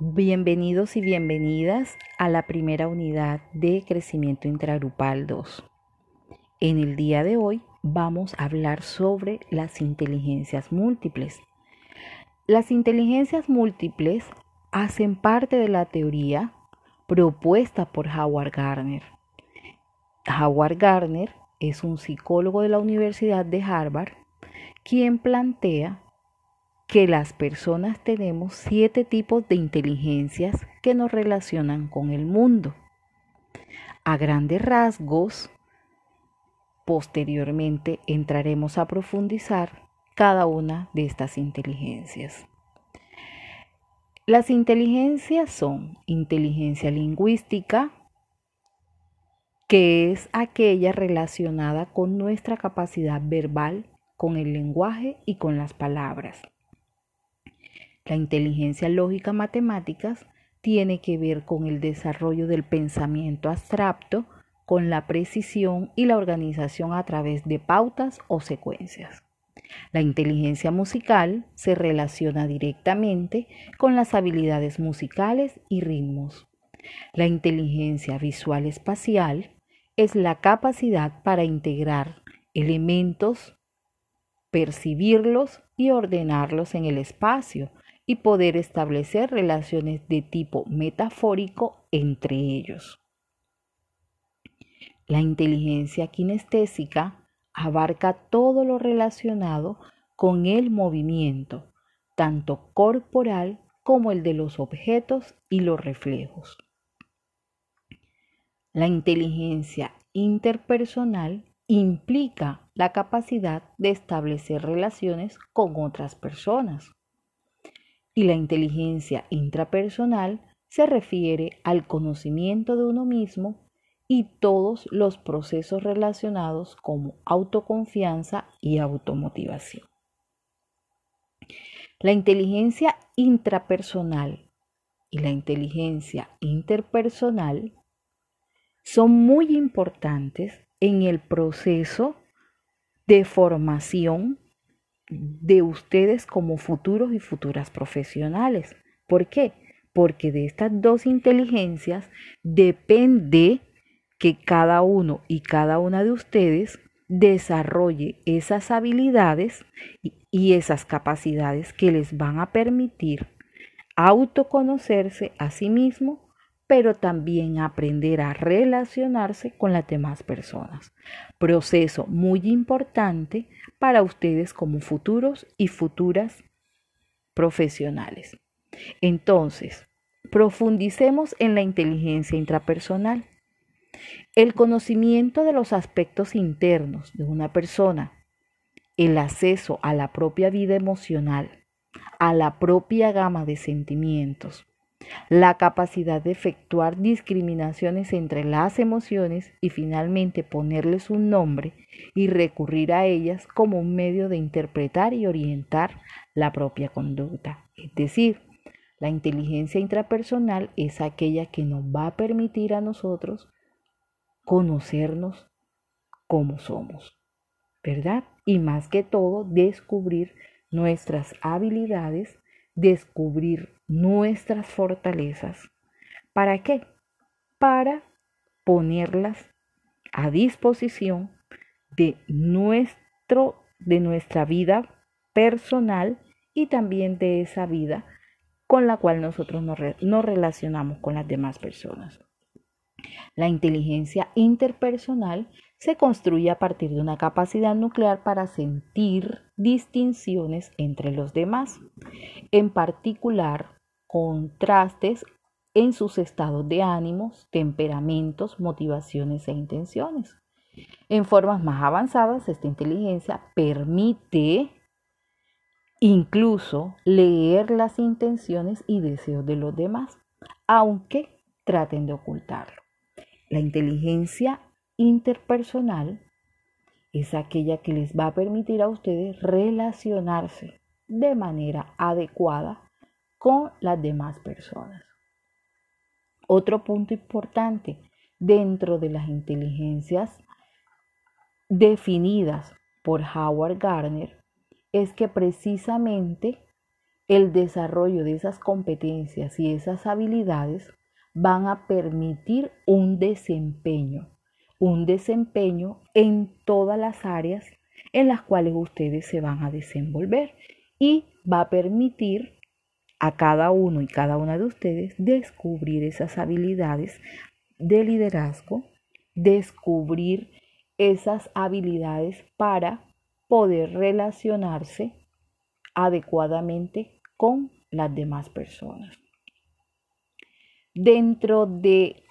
Bienvenidos y bienvenidas a la primera unidad de crecimiento intragrupal 2. En el día de hoy vamos a hablar sobre las inteligencias múltiples. Las inteligencias múltiples hacen parte de la teoría propuesta por Howard Gardner. Howard Gardner es un psicólogo de la Universidad de Harvard quien plantea que las personas tenemos siete tipos de inteligencias que nos relacionan con el mundo. A grandes rasgos, posteriormente entraremos a profundizar cada una de estas inteligencias. Las inteligencias son inteligencia lingüística, que es aquella relacionada con nuestra capacidad verbal, con el lenguaje y con las palabras. La inteligencia lógica matemáticas tiene que ver con el desarrollo del pensamiento abstracto, con la precisión y la organización a través de pautas o secuencias. La inteligencia musical se relaciona directamente con las habilidades musicales y ritmos. La inteligencia visual espacial es la capacidad para integrar elementos, percibirlos y ordenarlos en el espacio y poder establecer relaciones de tipo metafórico entre ellos. La inteligencia kinestésica abarca todo lo relacionado con el movimiento, tanto corporal como el de los objetos y los reflejos. La inteligencia interpersonal implica la capacidad de establecer relaciones con otras personas y la inteligencia intrapersonal se refiere al conocimiento de uno mismo y todos los procesos relacionados como autoconfianza y automotivación. La inteligencia intrapersonal y la inteligencia interpersonal son muy importantes en el proceso de formación de ustedes como futuros y futuras profesionales. ¿Por qué? Porque de estas dos inteligencias depende que cada uno y cada una de ustedes desarrolle esas habilidades y esas capacidades que les van a permitir autoconocerse a sí mismo pero también aprender a relacionarse con las demás personas. Proceso muy importante para ustedes como futuros y futuras profesionales. Entonces, profundicemos en la inteligencia intrapersonal. El conocimiento de los aspectos internos de una persona, el acceso a la propia vida emocional, a la propia gama de sentimientos, la capacidad de efectuar discriminaciones entre las emociones y finalmente ponerles un nombre y recurrir a ellas como un medio de interpretar y orientar la propia conducta. Es decir, la inteligencia intrapersonal es aquella que nos va a permitir a nosotros conocernos como somos, ¿verdad? Y más que todo, descubrir nuestras habilidades, descubrir nuestras fortalezas. ¿Para qué? Para ponerlas a disposición de nuestro de nuestra vida personal y también de esa vida con la cual nosotros nos, nos relacionamos con las demás personas. La inteligencia interpersonal se construye a partir de una capacidad nuclear para sentir distinciones entre los demás, en particular contrastes en sus estados de ánimos, temperamentos, motivaciones e intenciones. En formas más avanzadas, esta inteligencia permite incluso leer las intenciones y deseos de los demás, aunque traten de ocultarlo. La inteligencia interpersonal es aquella que les va a permitir a ustedes relacionarse de manera adecuada con las demás personas. Otro punto importante dentro de las inteligencias definidas por Howard Gardner es que precisamente el desarrollo de esas competencias y esas habilidades van a permitir un desempeño, un desempeño en todas las áreas en las cuales ustedes se van a desenvolver y va a permitir a cada uno y cada una de ustedes descubrir esas habilidades de liderazgo, descubrir esas habilidades para poder relacionarse adecuadamente con las demás personas. Dentro de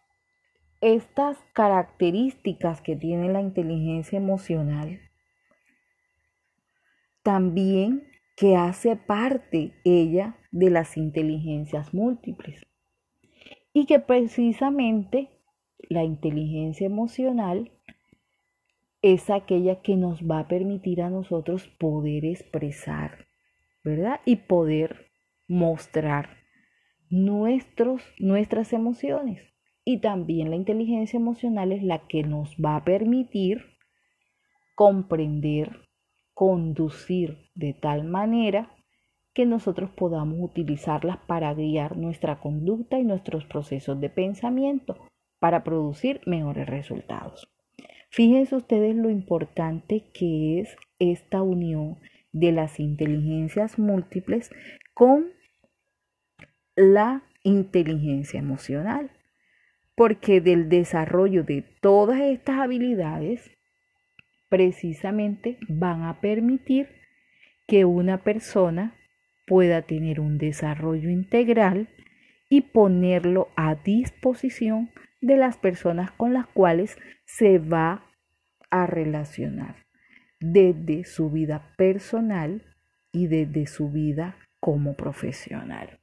estas características que tiene la inteligencia emocional, también que hace parte ella de las inteligencias múltiples. Y que precisamente la inteligencia emocional es aquella que nos va a permitir a nosotros poder expresar, ¿verdad? Y poder mostrar nuestros, nuestras emociones. Y también la inteligencia emocional es la que nos va a permitir comprender conducir de tal manera que nosotros podamos utilizarlas para guiar nuestra conducta y nuestros procesos de pensamiento para producir mejores resultados. Fíjense ustedes lo importante que es esta unión de las inteligencias múltiples con la inteligencia emocional, porque del desarrollo de todas estas habilidades precisamente van a permitir que una persona pueda tener un desarrollo integral y ponerlo a disposición de las personas con las cuales se va a relacionar desde su vida personal y desde su vida como profesional.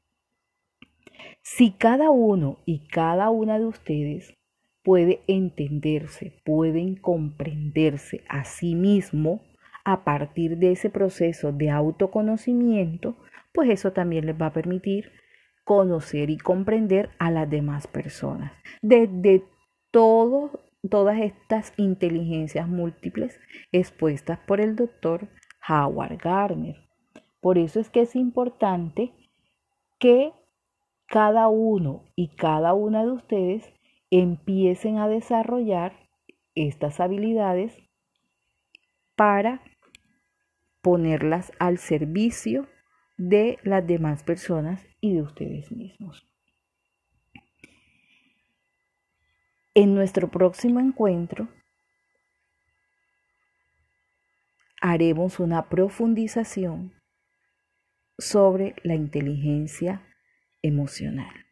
Si cada uno y cada una de ustedes puede entenderse, pueden comprenderse a sí mismo a partir de ese proceso de autoconocimiento, pues eso también les va a permitir conocer y comprender a las demás personas. Desde todo, todas estas inteligencias múltiples expuestas por el doctor Howard Gardner. Por eso es que es importante que cada uno y cada una de ustedes empiecen a desarrollar estas habilidades para ponerlas al servicio de las demás personas y de ustedes mismos. En nuestro próximo encuentro haremos una profundización sobre la inteligencia emocional.